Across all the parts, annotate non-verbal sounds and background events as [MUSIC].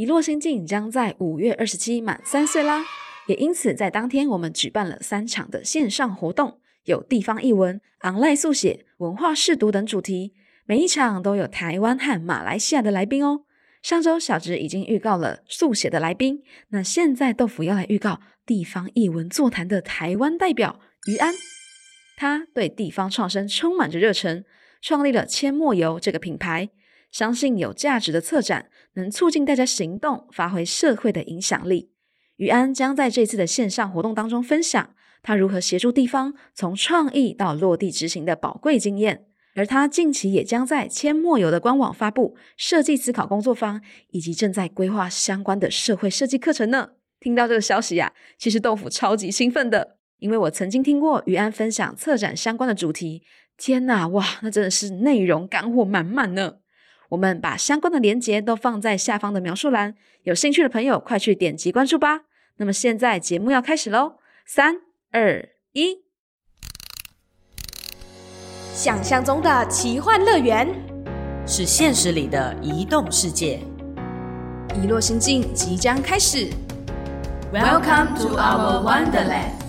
一落心境将在五月二十七满三岁啦，也因此在当天我们举办了三场的线上活动，有地方译文、昂赖速写、文化试读等主题，每一场都有台湾和马来西亚的来宾哦。上周小直已经预告了速写的来宾，那现在豆腐要来预告地方译文座谈的台湾代表于安，他对地方创生充满着热忱，创立了阡陌游这个品牌。相信有价值的策展能促进大家行动，发挥社会的影响力。于安将在这次的线上活动当中分享他如何协助地方从创意到落地执行的宝贵经验。而他近期也将在阡陌游的官网发布设计思考工作坊，以及正在规划相关的社会设计课程呢。听到这个消息呀，其实豆腐超级兴奋的，因为我曾经听过于安分享策展相关的主题。天哪，哇，那真的是内容干货满满呢！我们把相关的链接都放在下方的描述栏，有兴趣的朋友快去点击关注吧。那么现在节目要开始喽，三二一，想象中的奇幻乐园是现实里的移动世界，遗落心境即将开始。Welcome to our wonderland。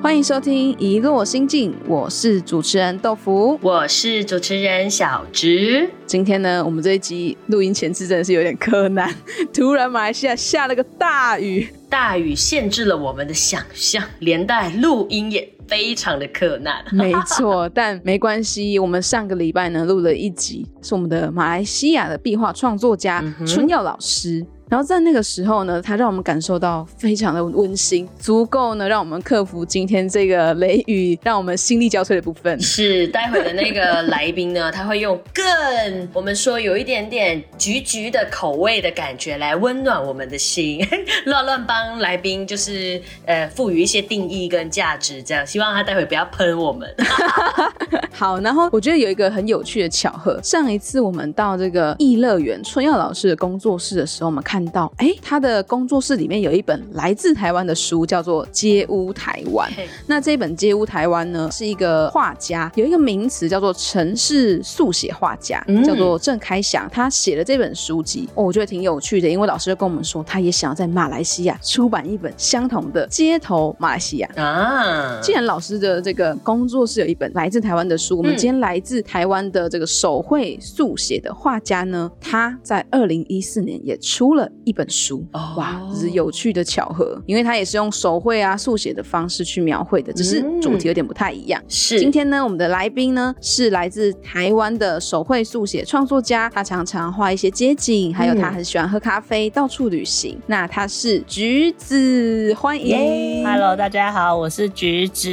欢迎收听《一落心境》，我是主持人豆腐。我是主持人小植。今天呢，我们这一集录音前置真的是有点困难，[LAUGHS] 突然马来西亚下了个大雨，大雨限制了我们的想象，连带录音也非常的困难。[LAUGHS] 没错，但没关系，我们上个礼拜呢录了一集，是我们的马来西亚的壁画创作家嗯春耀老师。然后在那个时候呢，他让我们感受到非常的温馨，足够呢让我们克服今天这个雷雨，让我们心力交瘁的部分。是，待会的那个来宾呢，他会用更我们说有一点点橘橘的口味的感觉来温暖我们的心，[LAUGHS] 乱乱帮来宾就是呃赋予一些定义跟价值，这样希望他待会不要喷我们。[LAUGHS] 好，然后我觉得有一个很有趣的巧合，上一次我们到这个艺乐园春耀老师的工作室的时候，我们看到，哎，他的工作室里面有一本来自台湾的书，叫做《街屋台湾》。那这本《街屋台湾》呢，是一个画家，有一个名词叫做城市速写画家，嗯。叫做郑开祥，他写了这本书籍，哦，我觉得挺有趣的，因为老师就跟我们说，他也想要在马来西亚出版一本相同的街头马来西亚。啊，既然老师的这个工作室有一本来自台湾的书，我们嗯。今天来自台湾的这个手绘速写的画家呢，他在二零一四年也出了一本书。哦哇，这是有趣的巧合，因为他也是用手绘啊速写的方式去描绘的，只是嗯主题有点不太一样。是今天呢，我们的来宾呢是来自台湾的手绘速写创作家，他常常画一些街景，还有他嗯很喜欢喝咖啡，到处旅行。那他是橘子，欢迎。Hello，大家好，我是橘子。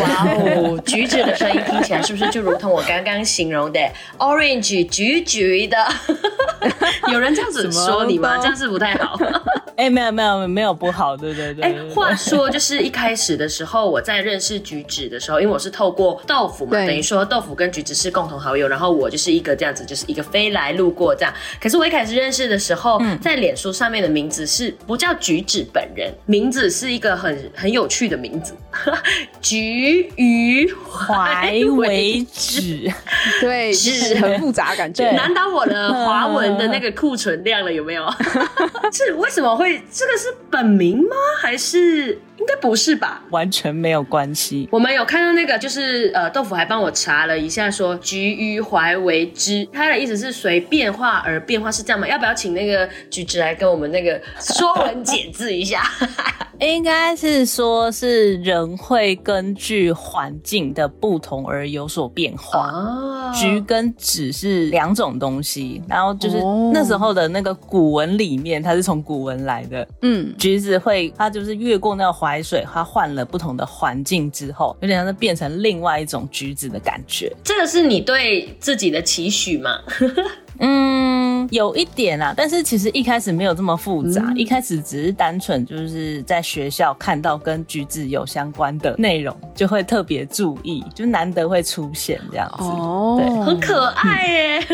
哇哦，[LAUGHS] 橘子的声音听起来是不是就如同我刚刚形容的 orange 橘橘的？有人这样子说你吗？这样是不太好。哎、没有没有没有不好，对对对哎、对对话说就是一开始的时候，我在认识橘子的时候，因为我是透过豆腐嘛，等于说豆腐跟橘子是共同好友，然后我就是一个这样子，就是一个飞来路过这样。可是我一开始认识的时候，在脸书上面的名字是不叫橘子本人，名字是一个很很有趣的名字，橘于怀为止。对，是很复杂感觉。难倒我的华文的那个库存量了，有没有？[LAUGHS] 是为什么会这个是本名吗？还是应该不是吧？完全没有关系。我们有看到那个，就是呃，豆腐还帮我查了一下，说“菊于怀为之”，他的意思是随变化而变化，是这样吗？要不要请那个橘子来跟我们那个说文解字一下？[LAUGHS] 应该是说，是人会根据环境的不同而有所变化。哦橘跟纸是两种东西，然后就是哦那时候的那个古文里面，它是从古文来的。嗯，橘子会，它就是越过那个淮水，它换了不同的环境之后，有点像是变成另外一种橘子的感觉。这个是你对自己的期许吗？[LAUGHS] 嗯，有一点啊，但是其实一开始没有这么复杂，嗯一开始只是单纯就是在学校看到跟橘子有相关的内容，就会特别注意，就难得会出现这样子。哦，对很可爱耶。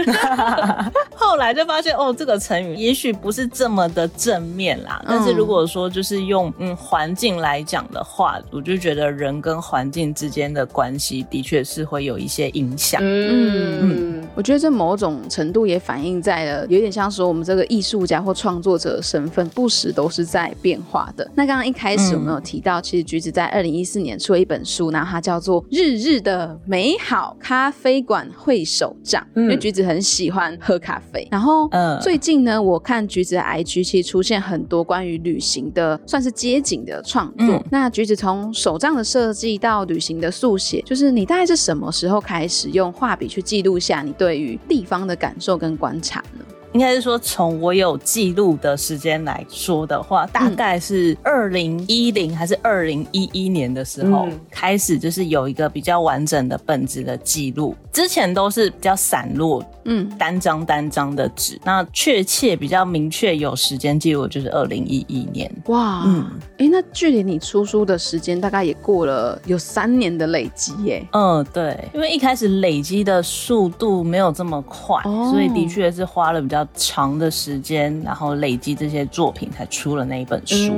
[LAUGHS] 后来就发现哦，这个成语也许不是这么的正面啦。但是如果说就是用嗯环境来讲的话，我就觉得人跟环境之间的关系的确是会有一些影响。嗯，我觉得这某种程度也反映在了，有点像说我们这个艺术家或创作者的身份，不时都是在变化的。那刚刚一开始我们有提到，其实橘子在二零一四年出了一本书，然后它叫做《日日的美好咖啡馆会手账》，因为橘子很喜欢喝咖啡。然后嗯最近呢，我看橘子的 IG 其实出现很多关于旅行的，算是街景的创作。嗯那橘子从手账的设计到旅行的速写，就是你大概是什么时候开始用画笔去记录下你对于地方的感受跟观察呢？应该是说，从我有记录的时间来说的话，大概是二零一零还是二零一一年的时候、嗯开始，就是有一个比较完整的本子的记录。之前都是比较散落，嗯，单张单张的纸。那确切比较明确有时间记录，就是二零一一年。哇，嗯哎、那距离你出书的时间大概也过了有三年的累积耶。嗯，对，因为一开始累积的速度没有这么快，哦所以的确是花了比较长的时间，然后累积这些作品才出了那一本书。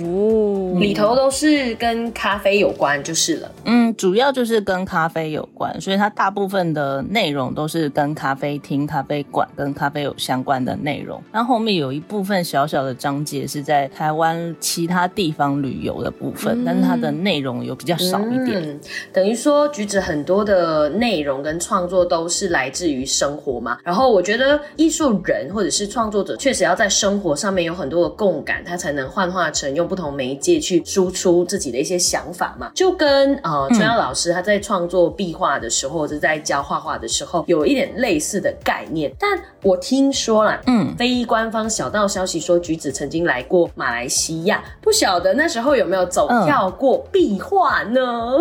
哦，里头都是跟咖啡有关就是了。嗯，主要就是跟咖啡有关，所以它大部分的内容都是跟咖啡厅、咖啡馆跟咖啡有相关的内容。那后后面有一部分小小的章节是在台湾其他地方旅游的部分，但是它的内容有比较少一点。嗯，等于说橘子很多的内容跟创作都是来自于生活嘛。然后我觉得艺术人或者是创作者，确实要在生活上面有很多的共感，他才能幻化成用不同媒介去输出自己的一些想法嘛。就跟呃春耀老师他在创作壁画的时候，或者在教画画的时候，有一点类似的概念。但我听说啦，嗯，非官方小道消息说，橘子曾经来过马来西亚，不晓得那时候有没有走跳过壁画呢？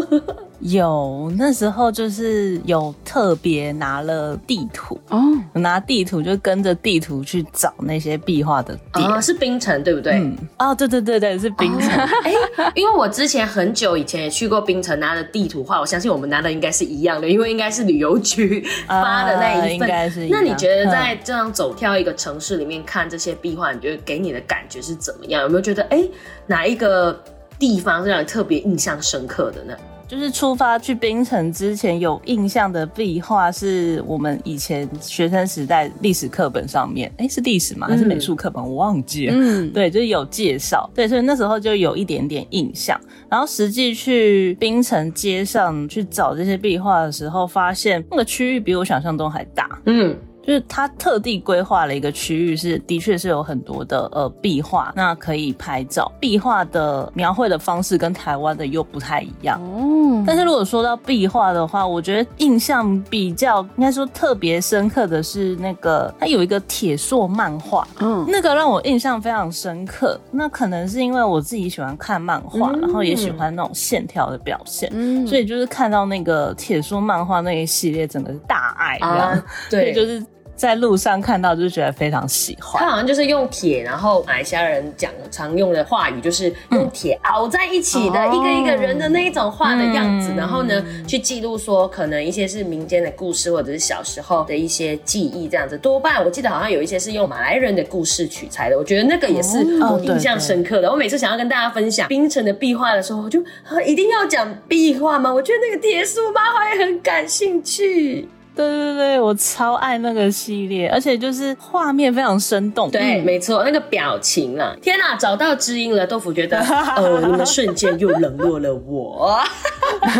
[LAUGHS] 有那时候就是有特别拿了地图，哦，拿地图就跟着地图去找那些壁画的点。啊，是冰城对不对？嗯，哦，对对对对，是冰城。哎、因为我之前很久以前也去过冰城，拿的地图画，我相信我们拿的应该是一样的，因为应该是旅游局 [LAUGHS] 发的那一份。啊应该是一样那你觉得在这样走跳一个城市里面看这些壁画，你觉得给你的感觉是怎么样？有没有觉得哎、哪一个地方是让你特别印象深刻的呢？就是出发去冰城之前有印象的壁画，是我们以前学生时代历史课本上面，哎、是历史吗？还是美术课本？我忘记了。嗯，对，就是有介绍，对，所以那时候就有一点点印象。然后实际去冰城街上去找这些壁画的时候，发现那个区域比我想象中还大。嗯，就是他特地规划了一个区域，是的确是有很多的呃壁画，那可以拍照。壁画的描绘的方式跟台湾的又不太一样。嗯，但是如果说到壁画的话，我觉得印象比较应该说特别深刻的是那个，它有一个铁塑漫画，嗯，那个让我印象非常深刻。那可能是因为我自己喜欢看漫画，嗯然后也喜欢那种线条的表现，嗯所以就是看到那个铁塑漫画那一系列，整个是大爱这样，啊，对，[LAUGHS] 就是在路上看到，就觉得非常喜欢他。好像就是用铁，然后马来西亚人讲常用的话语就是用铁熬在一起的、哦一个一个人的那一种画的样子，嗯然后呢去记录说可能一些是民间的故事或者是小时候的一些记忆这样子。多半我记得好像有一些是用马来人的故事取材的，我觉得那个也是哦我印象深刻的。我每次想要跟大家分享冰城的壁画的时候，我就啊一定要讲 [LAUGHS] 壁画吗？我觉得那个铁树漫画也很感兴趣。对对对，我超爱那个系列，而且就是画面非常生动。对，嗯没错，那个表情啊，天哪，找到知音了。豆腐觉得，呃，[LAUGHS] 你们瞬间又冷落了我。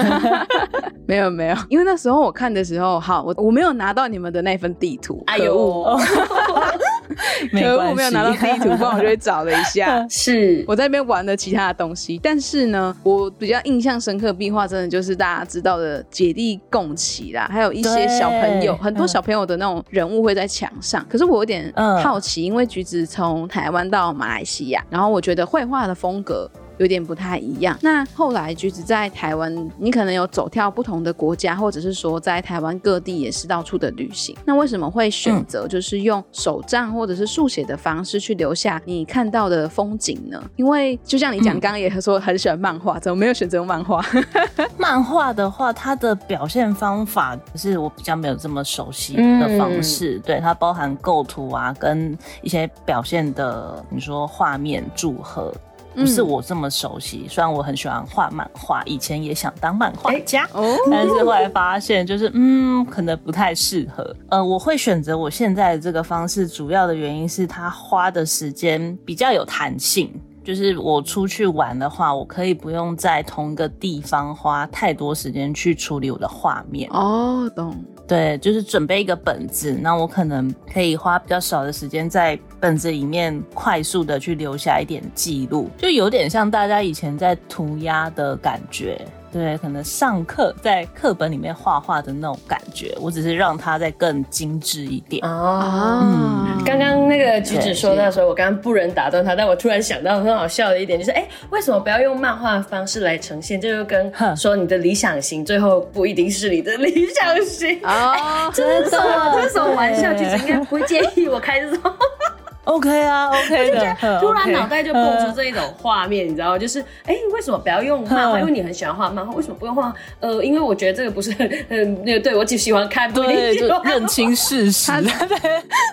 [LAUGHS] 没有没有，因为那时候我看的时候，好，我我没有拿到你们的那份地图，哎呦，没 [LAUGHS] [LAUGHS] 可恶，我没有拿到 [LAUGHS] 地图，不然我就会找了一下。[LAUGHS] 是我在那边玩的其他的东西，但是呢，我比较印象深刻的壁画，真的就是大家知道的姐弟共骑啦，还有一些小朋友，很多小朋友的那种人物会在墙上。可是我有点嗯好奇，因为橘子从台湾到马来西亚，然后我觉得绘画的风格。有点不太一样。那后来橘子在台湾，你可能有走跳不同的国家，或者是说在台湾各地也是到处的旅行。那为什么会选择就是用手账或者是速写的方式去留下你看到的风景呢？因为就像你讲，刚刚也说很喜欢漫画，怎么没有选择漫画？[LAUGHS] 漫画的话，它的表现方法是我比较没有这么熟悉的方式，对它包含构图啊，跟一些表现的，你说画面组合。不是我这么熟悉，虽然我很喜欢画漫画，以前也想当漫画家，但是后来发现就是嗯，可能不太适合。呃，我会选择我现在的这个方式，主要的原因是它花的时间比较有弹性。就是我出去玩的话，我可以不用在同一个地方花太多时间去处理我的画面。哦，懂。对，就是准备一个本子，那我可能可以花比较少的时间在本子里面快速的去留下一点记录，就有点像大家以前在涂鸦的感觉。对，可能上课在课本里面画画的那种感觉，我只是让它再更精致一点。哦，嗯，刚刚那个橘子说那时候，我刚刚不忍打断他，但我突然想到很好笑的一点，就是哎，为什么不要用漫画方式来呈现？这就跟说你的理想型最后不一定是你的理想型哦，这是什么？这是什么玩笑？橘子应该不会介意我开这种。OK 啊，OK 的。突然脑袋就蹦出这一种画面，你知道吗？就是，哎，为什么不要用漫画？因为你很喜欢画漫画，为什么不用画？呃，因为我觉得这个不是，很，那个对我只喜欢看，对，就认清事实，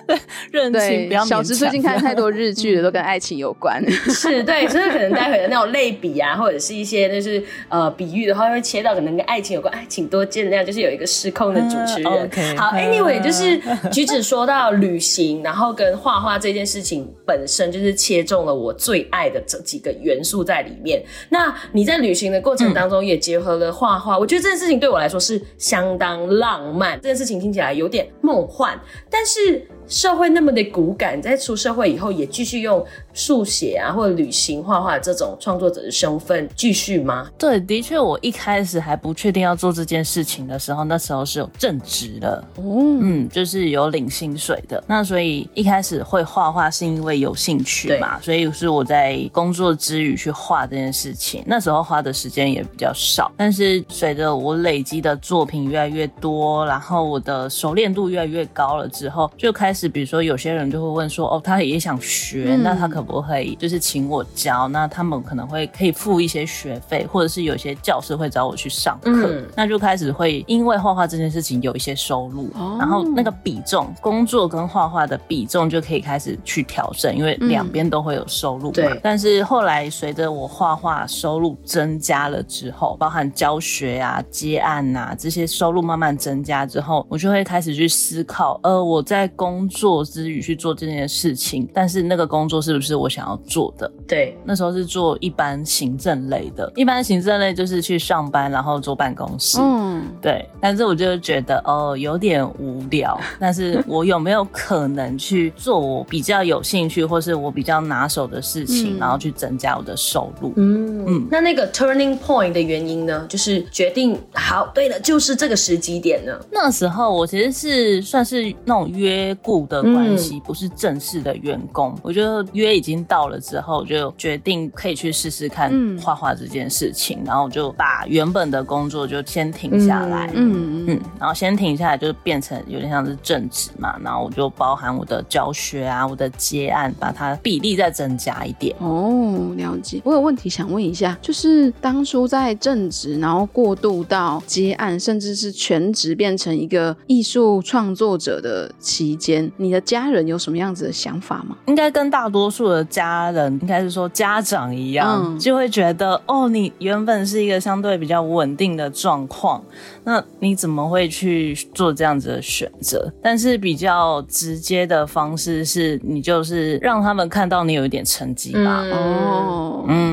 对，认清。不要小直最近看太多 [LAUGHS] 日剧了，都跟爱情有关。[LAUGHS] 是，对，就是可能待会的那种类比啊，或者是一些就是呃比喻的话，会切到可能跟爱情有关。哎，请多见谅，就是有一个失控的主持人。好，Anyway，就是橘子说到旅行，然后跟画画这件。事情本身就是切中了我最爱的这几个元素在里面。那你在旅行的过程当中也结合了画画，我觉得这件事情对我来说是相当浪漫。这件事情听起来有点梦幻，但是。社会那么的骨感，在出社会以后也继续用速写啊，或者旅行画画这种创作者的身份继续吗？对，的确，我一开始还不确定要做这件事情的时候，那时候是有正职的，嗯，嗯，就是有领薪水的。那所以一开始会画画是因为有兴趣嘛，所以是我在工作之余去画这件事情。那时候花的时间也比较少，但是随着我累积的作品越来越多，然后我的熟练度越来越高了之后，就开始。比如说有些人就会问说，哦，他也想学，那他可不可以就是请我教？那他们可能会可以付一些学费，或者是有些教师会找我去上课，那就开始会因为画画这件事情有一些收入，然后那个比重，工作跟画画的比重就可以开始去调整，因为两边都会有收入。对。但是后来随着我画画收入增加了之后，包含教学啊、接案呐这些收入慢慢增加之后，我就会开始去思考，呃，我在工作之余去做这件事情，但是那个工作是不是我想要做的？对，那时候是做一般行政类的，一般行政类就是去上班，然后坐办公室。嗯，对。但是我就觉得哦，有点无聊。但是 [LAUGHS] 我有没有可能去做我比较有兴趣，或是我比较拿手的事情，然后去增加我的收入？嗯嗯。那那个 turning point 的原因呢？就是决定好，对了，就是这个时机点呢。那时候我其实是算是那种约雇。的关系不是正式的员工，我觉得约已经到了之后，就决定可以去试试看画画这件事情，然后就把原本的工作就先停下来，嗯嗯，然后先停下来就变成有点像是正职嘛，然后我就包含我的教学啊，我的接案，把它比例再增加一点。哦，了解。我有问题想问一下，就是当初在正职，然后过渡到接案，甚至是全职变成一个艺术创作者的期间。你的家人有什么样子的想法吗？应该跟大多数的家人，应该是说家长一样，就会觉得哦，你原本是一个相对比较稳定的状况，那你怎么会去做这样子的选择？但是比较直接的方式是，你就是让他们看到你有一点成绩吧。哦，嗯。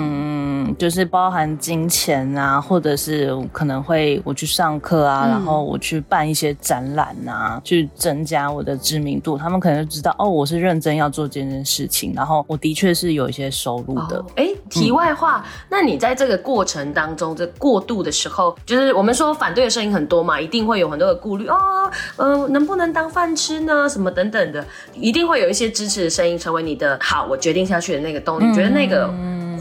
就是包含金钱啊，或者是可能会我去上课啊，然后我去办一些展览啊，去增加我的知名度，他们可能就知道哦，我是认真要做这件事情，然后我的确是有一些收入的。哎，题外话，那你在这个过程当中，这过渡的时候，就是我们说反对的声音很多嘛，一定会有很多的顾虑哦，呃，能不能当饭吃呢？什么等等的，一定会有一些支持的声音成为你的好，我决定下去的那个动力。你觉得那个。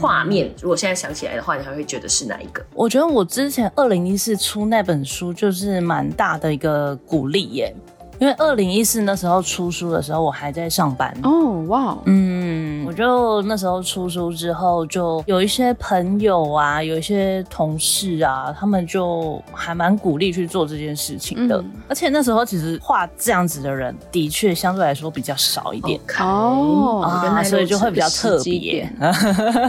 画面，如果现在想起来的话，你还会觉得是哪一个？我觉得我之前二零一四出那本书就是蛮大的一个鼓励耶。因为二零一四那时候出书的时候，我还在上班哦，哇，嗯，我就那时候出书之后，就有一些朋友啊，有一些同事啊，他们就还蛮鼓励去做这件事情的。而且那时候其实画这样子的人，的确相对来说比较少一点哦，啊，所以就会比较特别。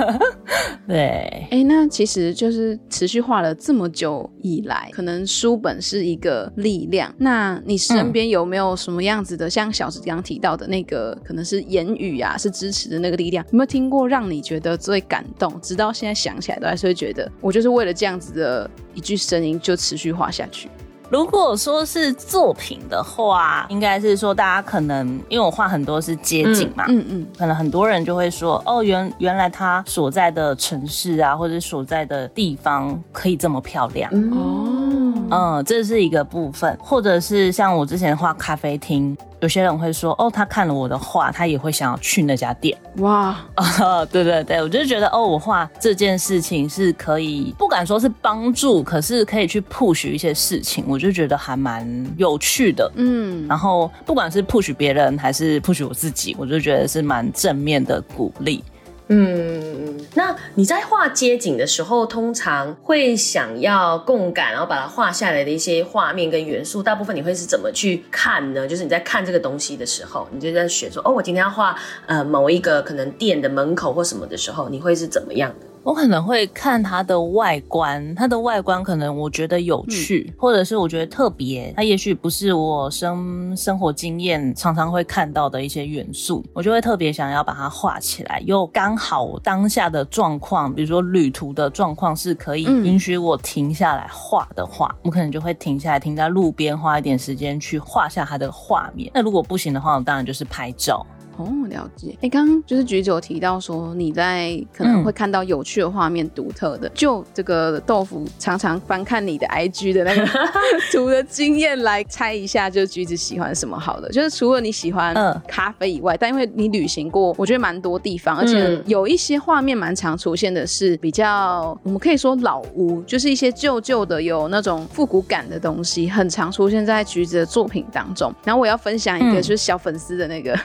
[LAUGHS] 对，哎，那其实就是持续画了这么久以来，可能书本是一个力量。那你身边有？没有什么样子的，像小子刚刚提到的那个，可能是言语啊，是支持的那个力量？有没有听过让你觉得最感动，直到现在想起来都还是会觉得，我就是为了这样子的一句声音就持续画下去。如果说是作品的话，应该是说大家可能因为我画很多是街景嘛，嗯嗯，可能很多人就会说，哦，原原来他所在的城市啊，或者所在的地方可以这么漂亮哦。嗯，这是一个部分，或者是像我之前画咖啡厅，有些人会说，哦，他看了我的画，他也会想要去那家店。哇，[LAUGHS] 对对对，我就觉得，哦，我画这件事情是可以，不敢说是帮助，可是可以去 push 一些事情，我就觉得还蛮有趣的。嗯，然后不管是 push 别人还是 push 我自己，我就觉得是蛮正面的鼓励。嗯，那你在画街景的时候，通常会想要共感，然后把它画下来的一些画面跟元素，大部分你会是怎么去看呢？就是你在看这个东西的时候，你就在选说，哦，我今天要画呃某一个可能店的门口或什么的时候，你会是怎么样的？我可能会看它的外观，它的外观可能我觉得有趣，或者是我觉得特别，它也许不是我生生活经验常常会看到的一些元素，我就会特别想要把它画起来。又刚好当下的状况，比如说旅途的状况是可以允许我停下来画的话，我可能就会停下来，停在路边，花一点时间去画下它的画面。那如果不行的话，我当然就是拍照。哦，了解。哎，刚刚就是橘子有提到说，你在可能会看到有趣的画面、独特的。就这个豆腐常常翻看你的 IG 的那个 [LAUGHS] 图的经验来猜一下，就橘子喜欢什么好的。就是除了你喜欢咖啡以外，但因为你旅行过，我觉得蛮多地方，而且有一些画面蛮常出现的是比较，我们可以说老屋，就是一些旧旧的有那种复古感的东西，很常出现在橘子的作品当中。然后我要分享一个就是小粉丝的那个。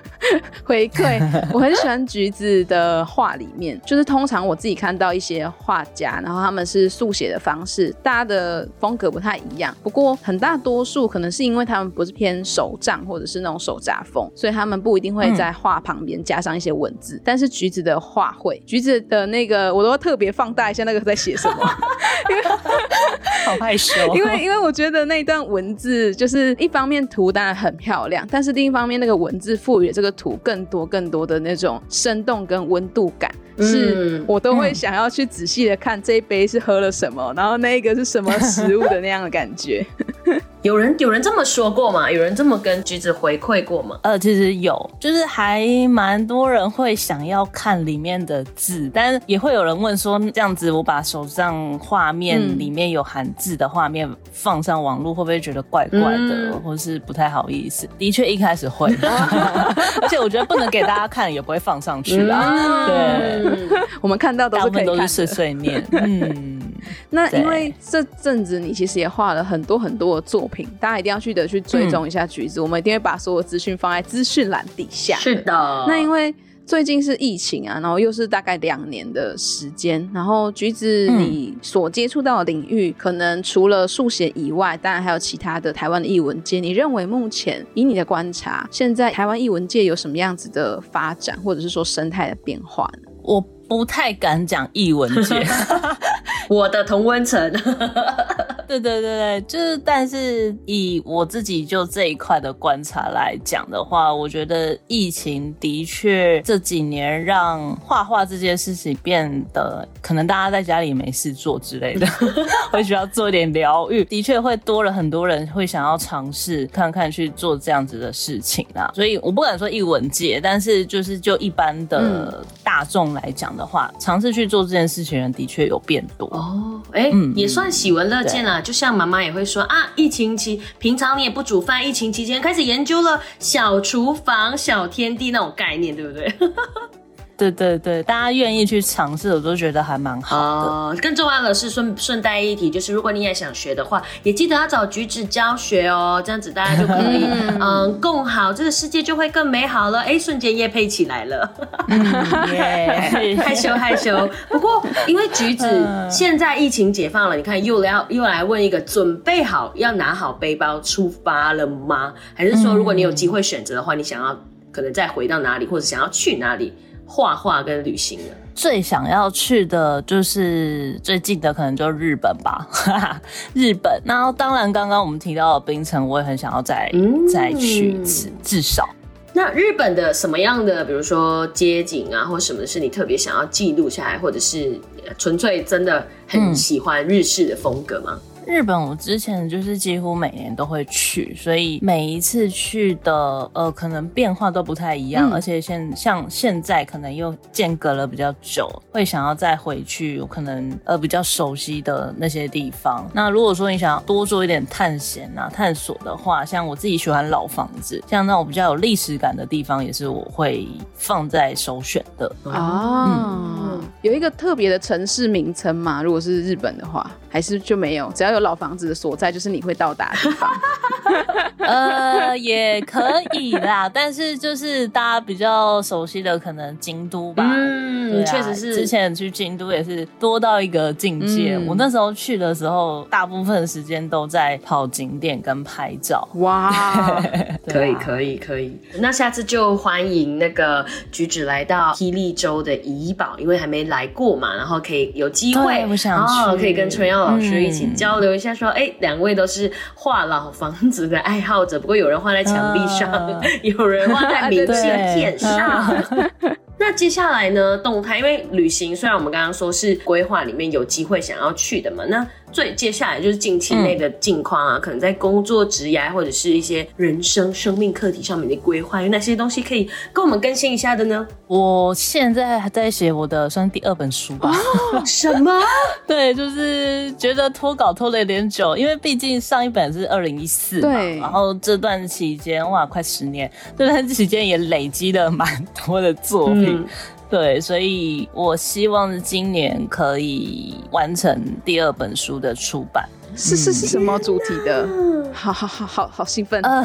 回馈，我很喜欢橘子的画里面，就是通常我自己看到一些画家，然后他们是速写的方式，大家的风格不太一样。不过很大多数可能是因为他们不是偏手账或者是那种手札风，所以他们不一定会在画旁边加上一些文字。但是橘子的画会，橘子的那个我都要特别放大一下那个在写什么，因 [LAUGHS] 为好害羞。因为因为我觉得那段文字就是一方面图当然很漂亮，但是另一方面那个文字赋予这个图。更多更多的那种生动跟温度感，是我都会想要去仔细的看这一杯是喝了什么，然后那个是什么食物的那样的感觉。有人有人这么说过吗？有人这么跟橘子回馈过吗？呃，其实有，就是还蛮多人会想要看里面的字，但是也会有人问说，这样子我把手上画面里面有含字的画面放上网络，会不会觉得怪怪的，或是不太好意思？的确一开始会，[LAUGHS] [LAUGHS] 而且我觉得不能给大家看，也不会放上去啦。对，[LAUGHS] 我们看到都是可以都是碎碎念。嗯，那因为这阵子你其实也画了很多很多的作。品，大家一定要记得去追踪一下橘子，我们一定会把所有资讯放在资讯栏底下。是的，那因为最近是疫情啊，然后又是大概两年的时间，然后橘子你所接触到的领域，可能除了速写以外，当然还有其他的台湾的译文界。你认为目前以你的观察，现在台湾译文界有什么样子的发展，或者是说生态的变化呢？我不太敢讲译文界，[LAUGHS] 我的同温层。对对对对，就是，但是以我自己就这一块的观察来讲的话，我觉得疫情的确这几年让画画这件事情变得，可能大家在家里没事做之类的，[LAUGHS] 会需要做一点疗愈，的确会多了很多人会想要尝试看看去做这样子的事情啊。所以我不敢说一文界，但是就是就一般的大众来讲的话，尝试去做这件事情人的确有变多哦，哎，嗯，也算喜闻乐见啊。就像妈妈也会说啊，疫情期平常你也不煮饭，疫情期间开始研究了小厨房、小天地那种概念，对不对？对对对，大家愿意去尝试，我都觉得还蛮好的。哦，更重要的是顺顺带一提，就是如果你也想学的话，也记得要找橘子教学哦，这样子大家就可以 [LAUGHS] 嗯共好，这个世界就会更美好了。哎，瞬间夜配起来了，耶 [LAUGHS] 害羞害羞。不过因为橘子嗯现在疫情解放了，你看又要又来问一个，准备好要拿好背包出发了吗？还是说如果你有机会选择的话，你想要可能再回到哪里，或者想要去哪里画画跟旅行了？最想要去的就是最近的，可能就日本吧，[LAUGHS] 日本。然后当然，刚刚我们提到的冰城，我也很想要再、嗯再去一次，至少。那日本的什么样的，比如说街景啊，或什么是你特别想要记录下来，或者是呃纯粹真的很喜欢日式的风格吗？日本我之前就是几乎每年都会去，所以每一次去的呃可能变化都不太一样，嗯而且现像现在可能又间隔了比较久，会想要再回去，有可能呃比较熟悉的那些地方。那如果说你想要多做一点探险啊探索的话，像我自己喜欢老房子，像那种比较有历史感的地方，也是我会放在首选的。哦，有一个特别的城市名称嘛？如果是日本的话，还是就没有？只要有老房子的所在，就是你会到达的地方。[LAUGHS] 呃，也可以啦，但是就是大家比较熟悉的，可能京都吧。嗯确实是之前去京都也是多到一个境界。嗯我那时候去的时候，大部分时间都在跑景点跟拍照。哇，[LAUGHS] 可以，以。可以，可以。那下次就欢迎那个橘子来到霹雳州的怡保，因为还没来过嘛，然后可以有机会对，我想哦，去。可以跟春耀老师一起嗯交流一下，说，哎、两位都是画老房子的爱好者，不过有人画在墙壁上，啊有人画在明信片上。[LAUGHS] 那接下来呢？动态，因为旅行虽然我们刚刚说是规划里面有机会想要去的嘛，那最接下来就是近期内的近况啊，可能在工作、职涯或者是一些人生、生命课题上面的规划，有哪些东西可以跟我们更新一下的呢？我现在还在写我的算是第二本书吧。哦 [LAUGHS] 什么？[LAUGHS] 对，就是觉得拖稿拖了有点久，因为毕竟上一本是二零一四嘛，对然后这段期间哇，快十年，这段期间也累积了蛮多的作品。嗯对，所以我希望今年可以完成第二本书的出版。是是是什么主题的？好好好好好兴奋。呃，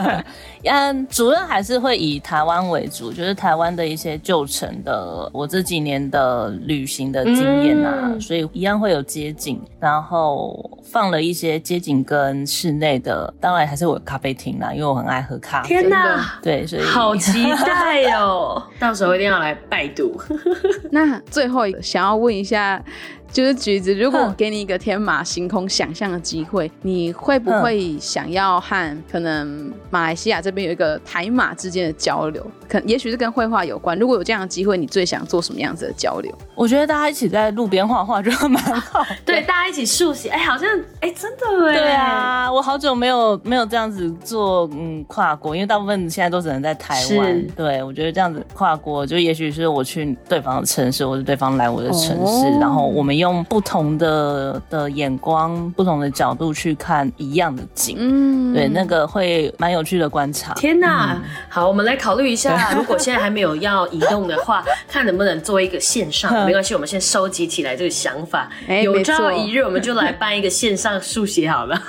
[LAUGHS] 嗯，主要还是会以台湾为主，就是台湾的一些旧城的，我这几年的旅行的经验啊，嗯所以一样会有街景，然后放了一些街景跟室内的，当然还是我有咖啡厅啦，因为我很爱喝咖啡。天哪！对，所以好期待哦！[LAUGHS] 到时候一定要来拜读。[LAUGHS] 那最后想要问一下，就是橘子，如果我给你一个天马行空想象的机会，你会不会想要和可能马来西亚这边有一个台马之间的交流？可也许是跟绘画有关。如果有这样的机会，你最想做什么样子的交流？我觉得大家一起在路边画画就蛮好。[LAUGHS] 对，大家一起速写，哎，好像，哎，真的哎。对，啊，我好久没有没有这样子做，嗯，跨国，因为大部分现在都只能在台湾。对，我觉得这样子跨国，就也许是我去对方的城市，或者对方来我的城市，哦然后我们用不同的的眼光、不同的角度去看一样的景。嗯，对，那个会蛮有趣的观察。天哪！好，我们来考虑一下，如果现在还没有要移动的话，[LAUGHS] 看能不能做一个线上。[LAUGHS] 没关系，我们先收集起来这个想法。有朝一日，我们就来办一个线上速写好了。[LAUGHS]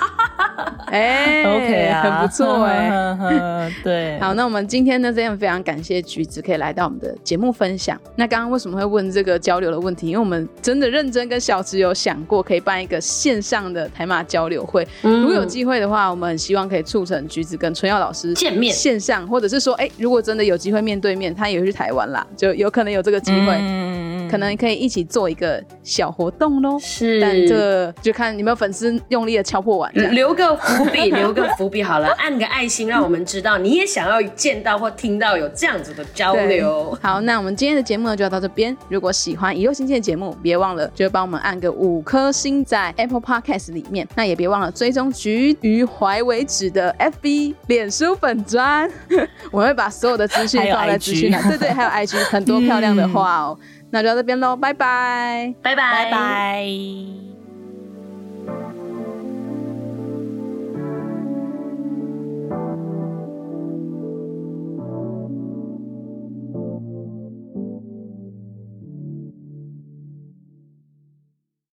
哎 OK 啊，很不错哎、哎。对，好，那我们今天呢，这样非常感谢橘子可以来到我们的节目分享。那刚刚为什么会问这个交流的问题？因为我们真的认真跟小池有想过，可以办一个线上的台马交流会。如果有机会的话，我们很希望可以促成橘子跟春耀老师见面线上，或者是说，哎、如果真的有机会面对面，他也会去台湾啦，就有可能有这个机会，嗯可能可以一起做一个小活动喽。是但这个就看有没有粉丝用力的敲破碗。留个伏笔，[LAUGHS] 留个伏笔好了，按个爱心，让我们知道你也想要见到或听到有这样子的交流。好，那我们今天的节目呢就要到这边。如果喜欢一路新鲜的节目，别忘了就帮我们按个五颗星在 Apple Podcast 里面。那也别忘了追踪橘于怀为止的 FB、脸书粉砖，[LAUGHS] 我会把所有的资讯放在资讯栏。对对，还有 IG 很多漂亮的话哦。那就到这边喽，拜拜。拜拜，拜拜。